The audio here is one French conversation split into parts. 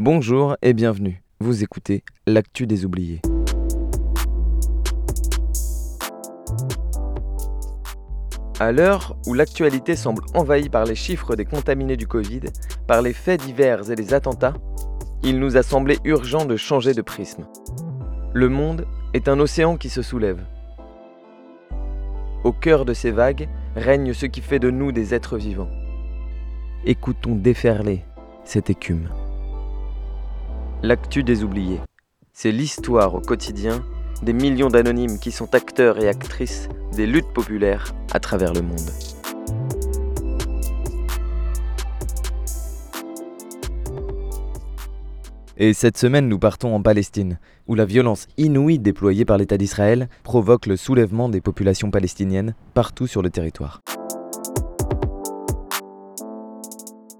Bonjour et bienvenue. Vous écoutez L'actu des oubliés. À l'heure où l'actualité semble envahie par les chiffres des contaminés du Covid, par les faits divers et les attentats, il nous a semblé urgent de changer de prisme. Le monde est un océan qui se soulève. Au cœur de ces vagues règne ce qui fait de nous des êtres vivants. Écoutons déferler cette écume. L'actu des oubliés, c'est l'histoire au quotidien des millions d'anonymes qui sont acteurs et actrices des luttes populaires à travers le monde. Et cette semaine, nous partons en Palestine, où la violence inouïe déployée par l'État d'Israël provoque le soulèvement des populations palestiniennes partout sur le territoire.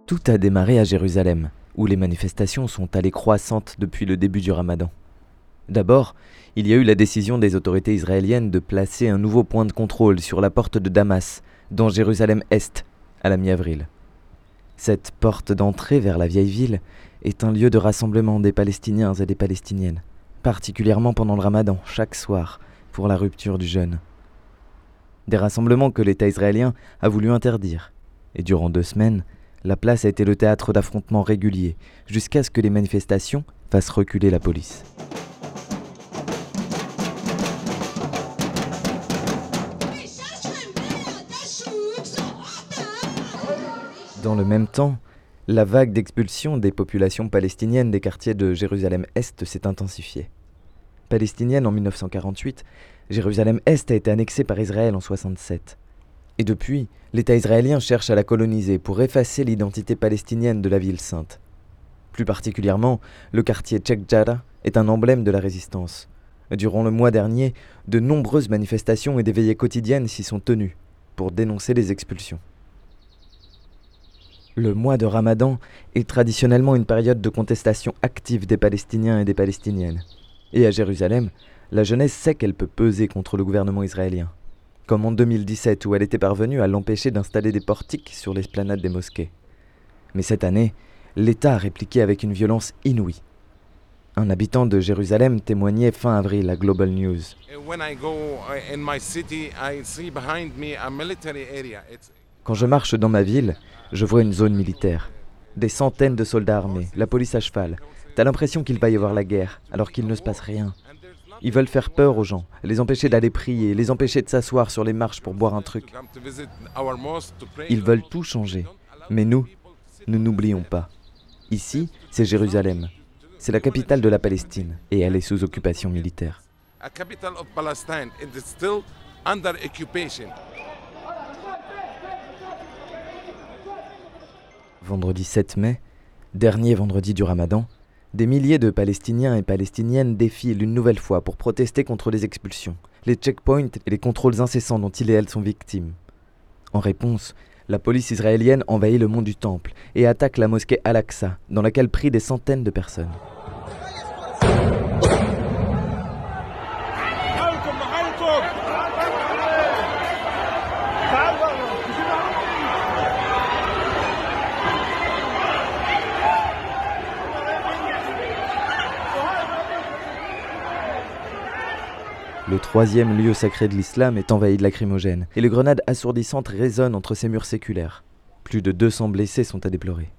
Tout a démarré à Jérusalem, où les manifestations sont allées croissantes depuis le début du ramadan. D'abord, il y a eu la décision des autorités israéliennes de placer un nouveau point de contrôle sur la porte de Damas, dans Jérusalem-Est, à la mi-avril. Cette porte d'entrée vers la vieille ville est un lieu de rassemblement des Palestiniens et des Palestiniennes, particulièrement pendant le ramadan, chaque soir, pour la rupture du jeûne. Des rassemblements que l'État israélien a voulu interdire. Et durant deux semaines, la place a été le théâtre d'affrontements réguliers, jusqu'à ce que les manifestations fassent reculer la police. Dans le même temps, la vague d'expulsion des populations palestiniennes des quartiers de Jérusalem-Est s'est intensifiée. Palestinienne en 1948, Jérusalem-Est a été annexée par Israël en 1967. Et depuis, l'État israélien cherche à la coloniser pour effacer l'identité palestinienne de la ville sainte. Plus particulièrement, le quartier Sheikh Jarrah est un emblème de la résistance. Durant le mois dernier, de nombreuses manifestations et des veillées quotidiennes s'y sont tenues pour dénoncer les expulsions. Le mois de Ramadan est traditionnellement une période de contestation active des Palestiniens et des Palestiniennes. Et à Jérusalem, la jeunesse sait qu'elle peut peser contre le gouvernement israélien. Comme en 2017 où elle était parvenue à l'empêcher d'installer des portiques sur l'esplanade des mosquées. Mais cette année, l'État a répliqué avec une violence inouïe. Un habitant de Jérusalem témoignait fin avril à Global News. Quand je marche dans ma ville, je vois une zone militaire. Des centaines de soldats armés, la police à cheval. T'as l'impression qu'il va y avoir la guerre, alors qu'il ne se passe rien. Ils veulent faire peur aux gens, les empêcher d'aller prier, les empêcher de s'asseoir sur les marches pour boire un truc. Ils veulent tout changer. Mais nous, nous n'oublions pas. Ici, c'est Jérusalem. C'est la capitale de la Palestine et elle est sous occupation militaire. vendredi 7 mai, dernier vendredi du ramadan, des milliers de Palestiniens et Palestiniennes défilent une nouvelle fois pour protester contre les expulsions, les checkpoints et les contrôles incessants dont ils et elles sont victimes. En réponse, la police israélienne envahit le mont du Temple et attaque la mosquée Al-Aqsa, dans laquelle prient des centaines de personnes. Le troisième lieu sacré de l'islam est envahi de lacrymogènes, et les grenades assourdissantes résonnent entre ces murs séculaires. Plus de 200 blessés sont à déplorer.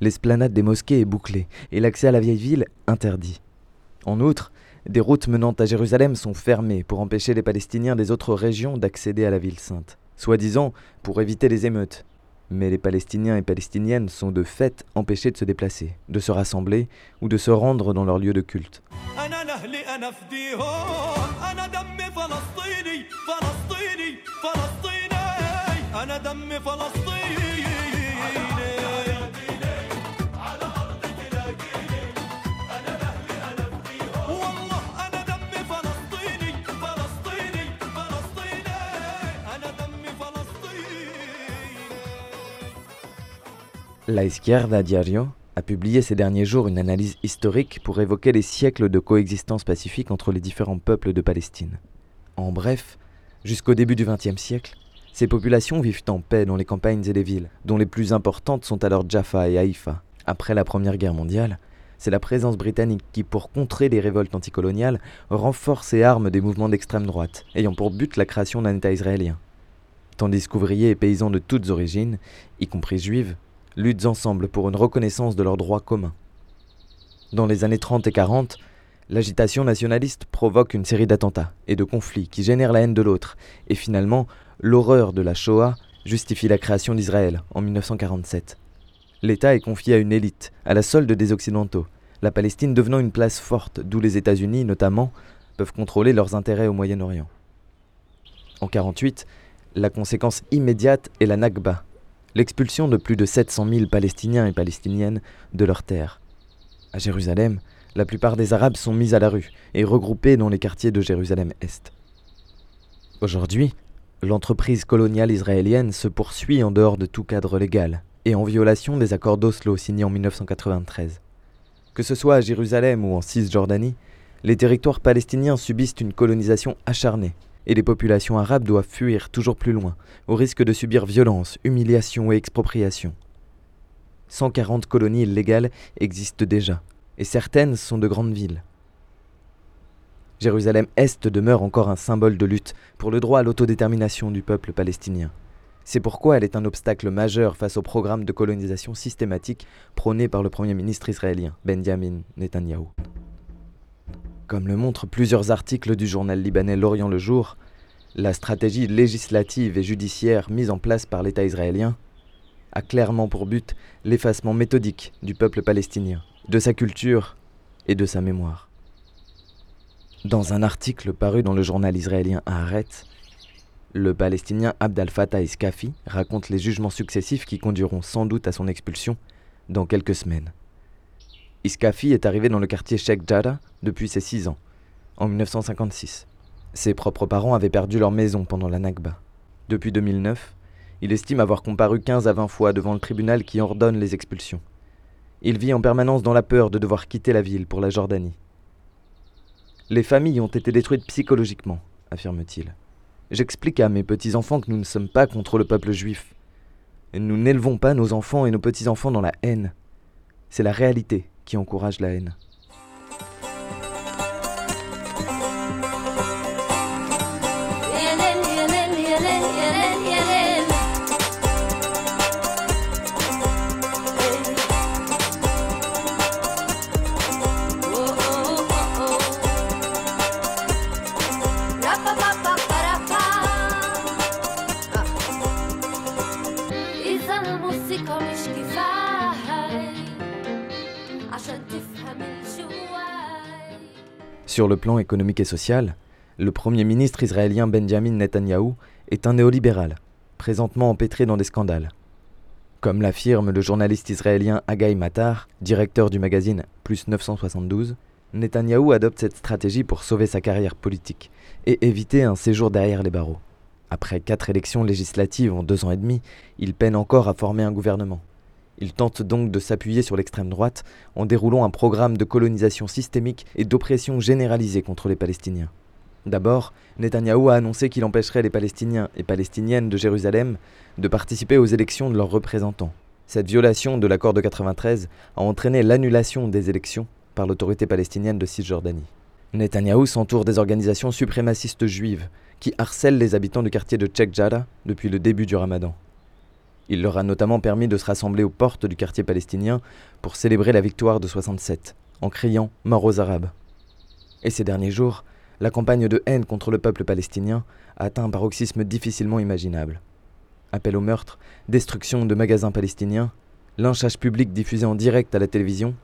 L'esplanade des mosquées est bouclée, et l'accès à la vieille ville interdit. En outre, des routes menant à Jérusalem sont fermées pour empêcher les Palestiniens des autres régions d'accéder à la ville sainte, soi-disant pour éviter les émeutes. Mais les Palestiniens et Palestiniennes sont de fait empêchés de se déplacer, de se rassembler ou de se rendre dans leur lieu de culte. La Izquierda Diario a publié ces derniers jours une analyse historique pour évoquer les siècles de coexistence pacifique entre les différents peuples de Palestine. En bref, jusqu'au début du XXe siècle, ces populations vivent en paix dans les campagnes et les villes, dont les plus importantes sont alors Jaffa et Haïfa. Après la Première Guerre mondiale, c'est la présence britannique qui, pour contrer les révoltes anticoloniales, renforce et arme des mouvements d'extrême droite, ayant pour but la création d'un État israélien. Tandis qu'ouvriers et paysans de toutes origines, y compris juives, luttent ensemble pour une reconnaissance de leurs droits communs. Dans les années 30 et 40, l'agitation nationaliste provoque une série d'attentats et de conflits qui génèrent la haine de l'autre, et finalement, l'horreur de la Shoah justifie la création d'Israël en 1947. L'État est confié à une élite, à la solde des Occidentaux, la Palestine devenant une place forte, d'où les États-Unis, notamment, peuvent contrôler leurs intérêts au Moyen-Orient. En 1948, la conséquence immédiate est la Nakba, l'expulsion de plus de 700 000 Palestiniens et Palestiniennes de leurs terres. À Jérusalem, la plupart des Arabes sont mis à la rue et regroupés dans les quartiers de Jérusalem-Est. Aujourd'hui, l'entreprise coloniale israélienne se poursuit en dehors de tout cadre légal et en violation des accords d'Oslo signés en 1993. Que ce soit à Jérusalem ou en Cisjordanie, les territoires palestiniens subissent une colonisation acharnée et les populations arabes doivent fuir toujours plus loin, au risque de subir violence, humiliation et expropriation. 140 colonies illégales existent déjà, et certaines sont de grandes villes. Jérusalem-Est demeure encore un symbole de lutte pour le droit à l'autodétermination du peuple palestinien. C'est pourquoi elle est un obstacle majeur face au programme de colonisation systématique prôné par le Premier ministre israélien, Benjamin Netanyahu. Comme le montrent plusieurs articles du journal libanais L'Orient le Jour, la stratégie législative et judiciaire mise en place par l'État israélien a clairement pour but l'effacement méthodique du peuple palestinien, de sa culture et de sa mémoire. Dans un article paru dans le journal israélien Haaretz, le Palestinien Abd al-Fattah Iskafi raconte les jugements successifs qui conduiront sans doute à son expulsion dans quelques semaines. Iskafi est arrivé dans le quartier Sheikh Jarrah depuis ses 6 ans, en 1956. Ses propres parents avaient perdu leur maison pendant la Nakba. Depuis 2009, il estime avoir comparu 15 à 20 fois devant le tribunal qui ordonne les expulsions. Il vit en permanence dans la peur de devoir quitter la ville pour la Jordanie. Les familles ont été détruites psychologiquement, affirme-t-il. J'explique à mes petits-enfants que nous ne sommes pas contre le peuple juif. Nous n'élevons pas nos enfants et nos petits-enfants dans la haine. C'est la réalité qui encourage la haine. Sur le plan économique et social, le Premier ministre israélien Benjamin Netanyahou est un néolibéral, présentement empêtré dans des scandales. Comme l'affirme le journaliste israélien Haggai Matar, directeur du magazine Plus 972, Netanyahou adopte cette stratégie pour sauver sa carrière politique et éviter un séjour derrière les barreaux. Après quatre élections législatives en deux ans et demi, il peine encore à former un gouvernement. Il tente donc de s'appuyer sur l'extrême droite en déroulant un programme de colonisation systémique et d'oppression généralisée contre les Palestiniens. D'abord, Netanyahou a annoncé qu'il empêcherait les Palestiniens et Palestiniennes de Jérusalem de participer aux élections de leurs représentants. Cette violation de l'accord de 93 a entraîné l'annulation des élections par l'autorité palestinienne de Cisjordanie. Netanyahou s'entoure des organisations suprémacistes juives qui harcèlent les habitants du quartier de Chek Jarrah depuis le début du ramadan. Il leur a notamment permis de se rassembler aux portes du quartier palestinien pour célébrer la victoire de 67, en criant Mort aux Arabes. Et ces derniers jours, la campagne de haine contre le peuple palestinien a atteint un paroxysme difficilement imaginable. Appel au meurtre, destruction de magasins palestiniens, lynchage public diffusé en direct à la télévision,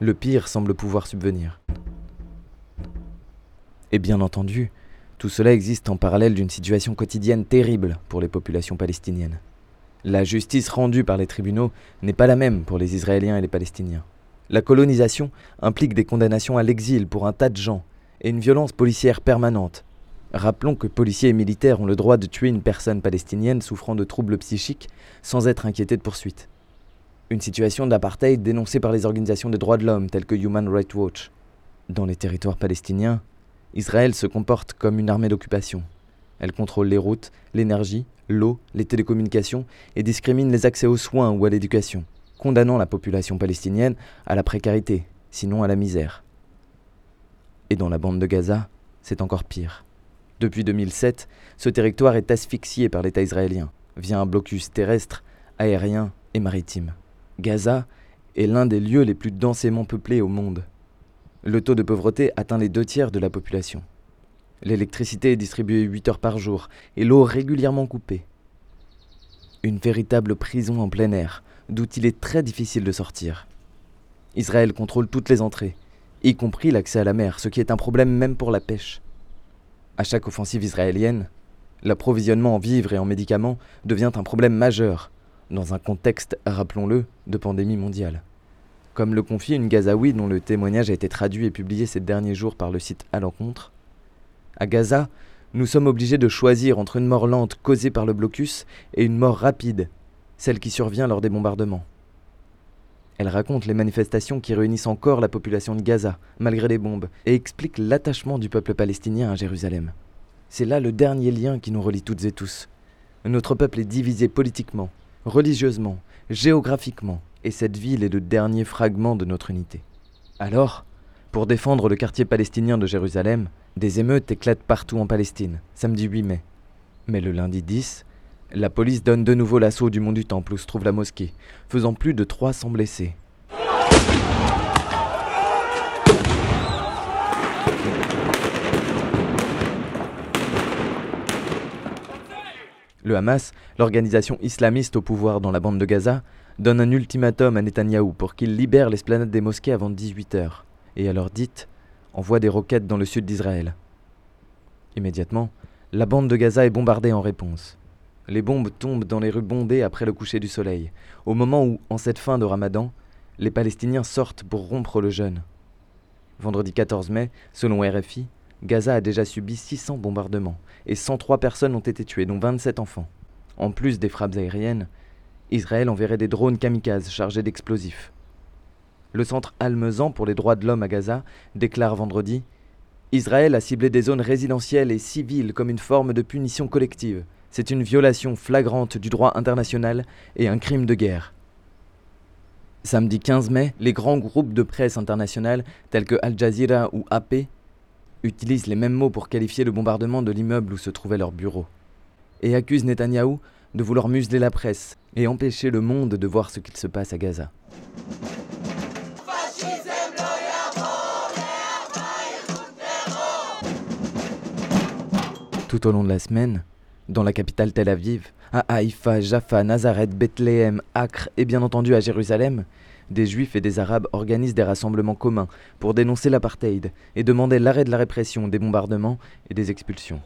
le pire semble pouvoir subvenir. Et bien entendu, Tout cela existe en parallèle d'une situation quotidienne terrible pour les populations palestiniennes. La justice rendue par les tribunaux n'est pas la même pour les Israéliens et les Palestiniens. La colonisation implique des condamnations à l'exil pour un tas de gens et une violence policière permanente. Rappelons que policiers et militaires ont le droit de tuer une personne palestinienne souffrant de troubles psychiques sans être inquiétés de poursuites. Une situation d'apartheid dénoncée par les organisations des droits de l'homme telles que Human Rights Watch. Dans les territoires palestiniens, Israël se comporte comme une armée d'occupation. Elle contrôle les routes, l'énergie, l'eau, les télécommunications et discrimine les accès aux soins ou à l'éducation, condamnant la population palestinienne à la précarité, sinon à la misère. Et dans la bande de Gaza, c'est encore pire. Depuis 2007, ce territoire est asphyxié par l'État israélien, via un blocus terrestre, aérien et maritime. Gaza est l'un des lieux les plus densément peuplés au monde. Le taux de pauvreté atteint les deux tiers de la population. L'électricité est distribuée 8 heures par jour et l'eau régulièrement coupée. Une véritable prison en plein air, d'où il est très difficile de sortir. Israël contrôle toutes les entrées, y compris l'accès à la mer, ce qui est un problème même pour la pêche. À chaque offensive israélienne, l'approvisionnement en vivres et en médicaments devient un problème majeur, dans un contexte, rappelons-le, de pandémie mondiale. Comme le confie une Gazaoui dont le témoignage a été traduit et publié ces derniers jours par le site À l'encontre, à Gaza, nous sommes obligés de choisir entre une mort lente causée par le blocus et une mort rapide, celle qui survient lors des bombardements. Elle raconte les manifestations qui réunissent encore la population de Gaza, malgré les bombes, et explique l'attachement du peuple palestinien à Jérusalem. C'est là le dernier lien qui nous relie toutes et tous. Notre peuple est divisé politiquement, religieusement, géographiquement, et cette ville est le dernier fragment de notre unité. Alors, pour défendre le quartier palestinien de Jérusalem, des émeutes éclatent partout en Palestine, samedi 8 mai. Mais le lundi 10, la police donne de nouveau l'assaut du mont du Temple où se trouve la mosquée, faisant plus de 300 blessés. Le Hamas, l'organisation islamiste au pouvoir dans la bande de Gaza, donne un ultimatum à Netanyahou pour qu'il libère l'esplanade des mosquées avant 18 heures, et alors dite envoie des roquettes dans le sud d'Israël. Immédiatement, la bande de Gaza est bombardée en réponse. Les bombes tombent dans les rues bondées après le coucher du soleil, au moment où, en cette fin de ramadan, les Palestiniens sortent pour rompre le jeûne. Vendredi 14 mai, selon RFI, Gaza a déjà subi 600 bombardements et 103 personnes ont été tuées, dont 27 enfants. En plus des frappes aériennes, Israël enverrait des drones kamikazes chargés d'explosifs. Le centre Almezan pour les droits de l'homme à Gaza déclare vendredi Israël a ciblé des zones résidentielles et civiles comme une forme de punition collective. C'est une violation flagrante du droit international et un crime de guerre. Samedi 15 mai, les grands groupes de presse internationales tels que Al Jazeera ou AP utilisent les mêmes mots pour qualifier le bombardement de l'immeuble où se trouvait leur bureau et accusent Netanyahou de vouloir museler la presse et empêcher le monde de voir ce qu'il se passe à Gaza. Tout au long de la semaine, dans la capitale Tel Aviv, à Haïfa, Jaffa, Nazareth, Bethléem, Acre et bien entendu à Jérusalem, des juifs et des arabes organisent des rassemblements communs pour dénoncer l'apartheid et demander l'arrêt de la répression, des bombardements et des expulsions.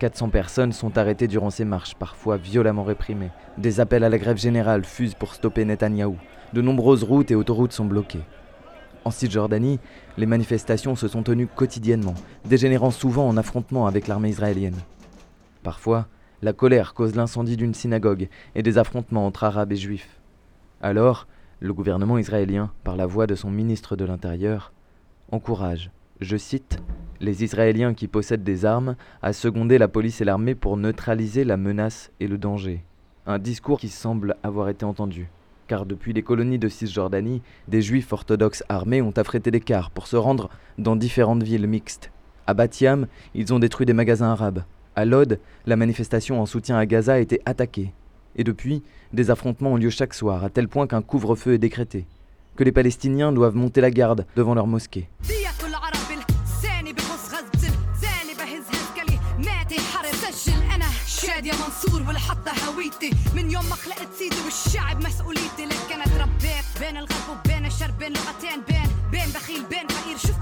400 personnes sont arrêtées durant ces marches, parfois violemment réprimées. Des appels à la grève générale fusent pour stopper Netanyahou. De nombreuses routes et autoroutes sont bloquées. En Cisjordanie, les manifestations se sont tenues quotidiennement, dégénérant souvent en affrontements avec l'armée israélienne. Parfois, la colère cause l'incendie d'une synagogue et des affrontements entre arabes et juifs. Alors, le gouvernement israélien, par la voix de son ministre de l'Intérieur, encourage, je cite, les Israéliens qui possèdent des armes à seconder la police et l'armée pour neutraliser la menace et le danger. Un discours qui semble avoir été entendu car depuis les colonies de Cisjordanie, des juifs orthodoxes armés ont affrété des cars pour se rendre dans différentes villes mixtes. À Batiam, ils ont détruit des magasins arabes. À Lod, la manifestation en soutien à Gaza a été attaquée. Et depuis, des affrontements ont lieu chaque soir, à tel point qu'un couvre-feu est décrété. Que les Palestiniens doivent monter la garde devant leur mosquée. منصور والحطة هويتي. من يوم ما خلقت سيدي والشعب مسؤوليتي. لك أنا تربيت بين الغرب وبين الشرق بين لغتين بين بين بخيل بين فقير. شفت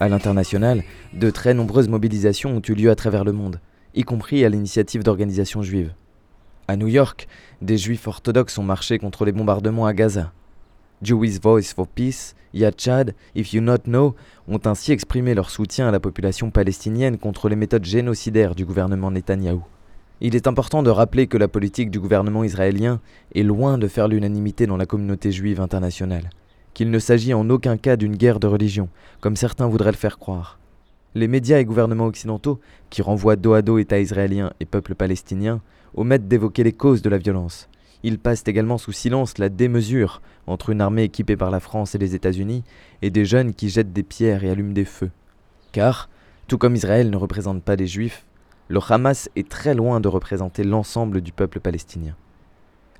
À l'international, de très nombreuses mobilisations ont eu lieu à travers le monde, y compris à l'initiative d'organisations juives. À New York, des juifs orthodoxes ont marché contre les bombardements à Gaza. Jewish Voice for Peace, Yad Chad, If You Not Know ont ainsi exprimé leur soutien à la population palestinienne contre les méthodes génocidaires du gouvernement Netanyahou. Il est important de rappeler que la politique du gouvernement israélien est loin de faire l'unanimité dans la communauté juive internationale qu'il ne s'agit en aucun cas d'une guerre de religion, comme certains voudraient le faire croire. Les médias et gouvernements occidentaux, qui renvoient dos à dos État israélien et peuple palestinien, omettent d'évoquer les causes de la violence. Ils passent également sous silence la démesure entre une armée équipée par la France et les États-Unis et des jeunes qui jettent des pierres et allument des feux. Car, tout comme Israël ne représente pas des juifs, le Hamas est très loin de représenter l'ensemble du peuple palestinien.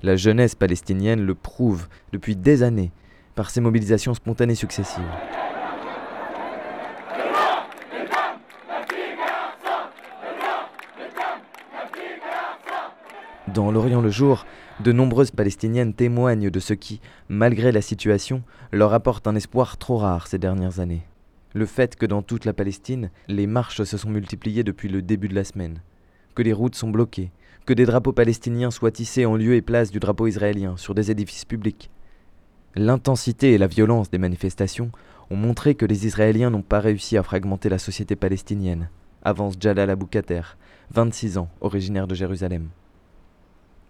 La jeunesse palestinienne le prouve depuis des années par ces mobilisations spontanées successives. Dans l'Orient le jour, de nombreuses Palestiniennes témoignent de ce qui, malgré la situation, leur apporte un espoir trop rare ces dernières années. Le fait que dans toute la Palestine, les marches se sont multipliées depuis le début de la semaine, que les routes sont bloquées, que des drapeaux palestiniens soient tissés en lieu et place du drapeau israélien sur des édifices publics, L'intensité et la violence des manifestations ont montré que les Israéliens n'ont pas réussi à fragmenter la société palestinienne, avance Jalal Aboukater, 26 ans, originaire de Jérusalem.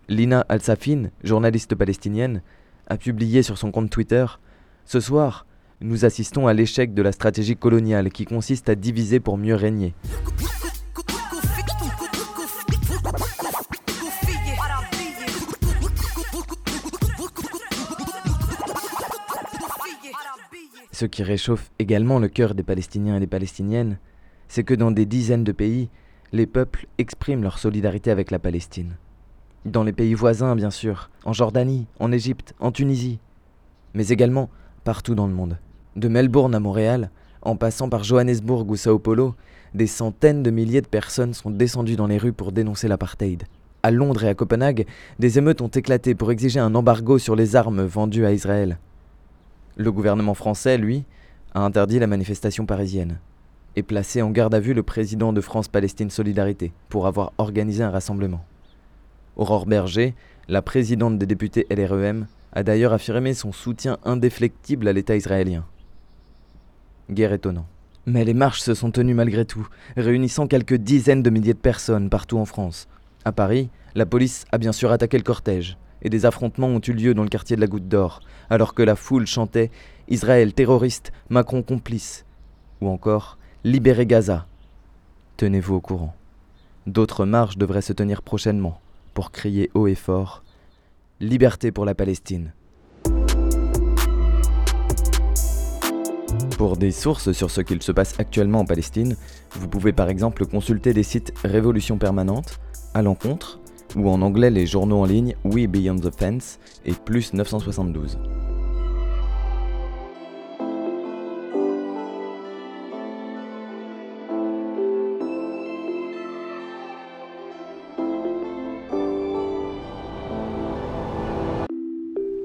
Lina Al-Safin, journaliste palestinienne, a publié sur son compte Twitter Ce soir, nous assistons à l'échec de la stratégie coloniale qui consiste à diviser pour mieux régner. Ce qui réchauffe également le cœur des Palestiniens et des Palestiniennes, c'est que dans des dizaines de pays, les peuples expriment leur solidarité avec la Palestine. Dans les pays voisins, bien sûr, en Jordanie, en Égypte, en Tunisie, mais également partout dans le monde. De Melbourne à Montréal, en passant par Johannesburg ou Sao Paulo, des centaines de milliers de personnes sont descendues dans les rues pour dénoncer l'apartheid. À Londres et à Copenhague, des émeutes ont éclaté pour exiger un embargo sur les armes vendues à Israël. Le gouvernement français, lui, a interdit la manifestation parisienne et placé en garde à vue le président de France-Palestine Solidarité pour avoir organisé un rassemblement. Aurore Berger, la présidente des députés LREM, a d'ailleurs affirmé son soutien indéflectible à l'État israélien. Guerre étonnant. Mais les marches se sont tenues malgré tout, réunissant quelques dizaines de milliers de personnes partout en France. À Paris, la police a bien sûr attaqué le cortège, et des affrontements ont eu lieu dans le quartier de la Goutte d'Or, alors que la foule chantait Israël terroriste, Macron complice, ou encore Libérez Gaza. Tenez-vous au courant. D'autres marches devraient se tenir prochainement pour crier haut et fort Liberté pour la Palestine. Pour des sources sur ce qu'il se passe actuellement en Palestine, vous pouvez par exemple consulter les sites Révolution Permanente, à l'encontre, ou en anglais les journaux en ligne We Beyond the Fence et Plus 972.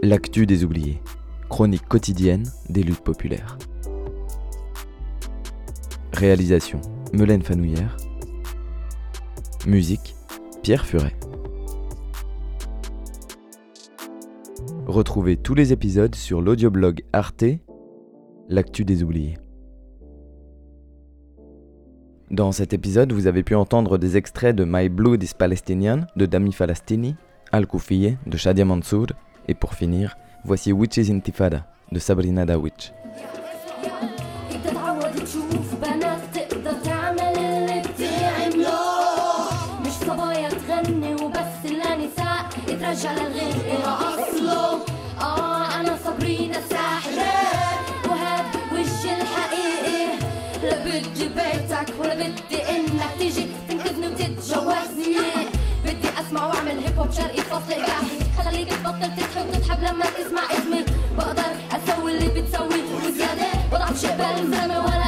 L'actu des oubliés, chronique quotidienne des luttes populaires. Réalisation Melaine Fanouillère. Musique Pierre Furet. Retrouvez tous les épisodes sur l'audioblog Arte, l'actu des oubliés. Dans cet épisode, vous avez pu entendre des extraits de My Blood is Palestinian de Dami Falastini, Al Koufiye de Shadia Mansour, et pour finir, voici Witches Intifada de Sabrina Dawich. اسمع واعمل هيب هوب شرقي فصل إباحي. خليك تبطل تسحب وتسحب لما تسمع اسمي. بقدر أسوي اللي بتسوي. وزيادة بضعف شبه الزلمه ولا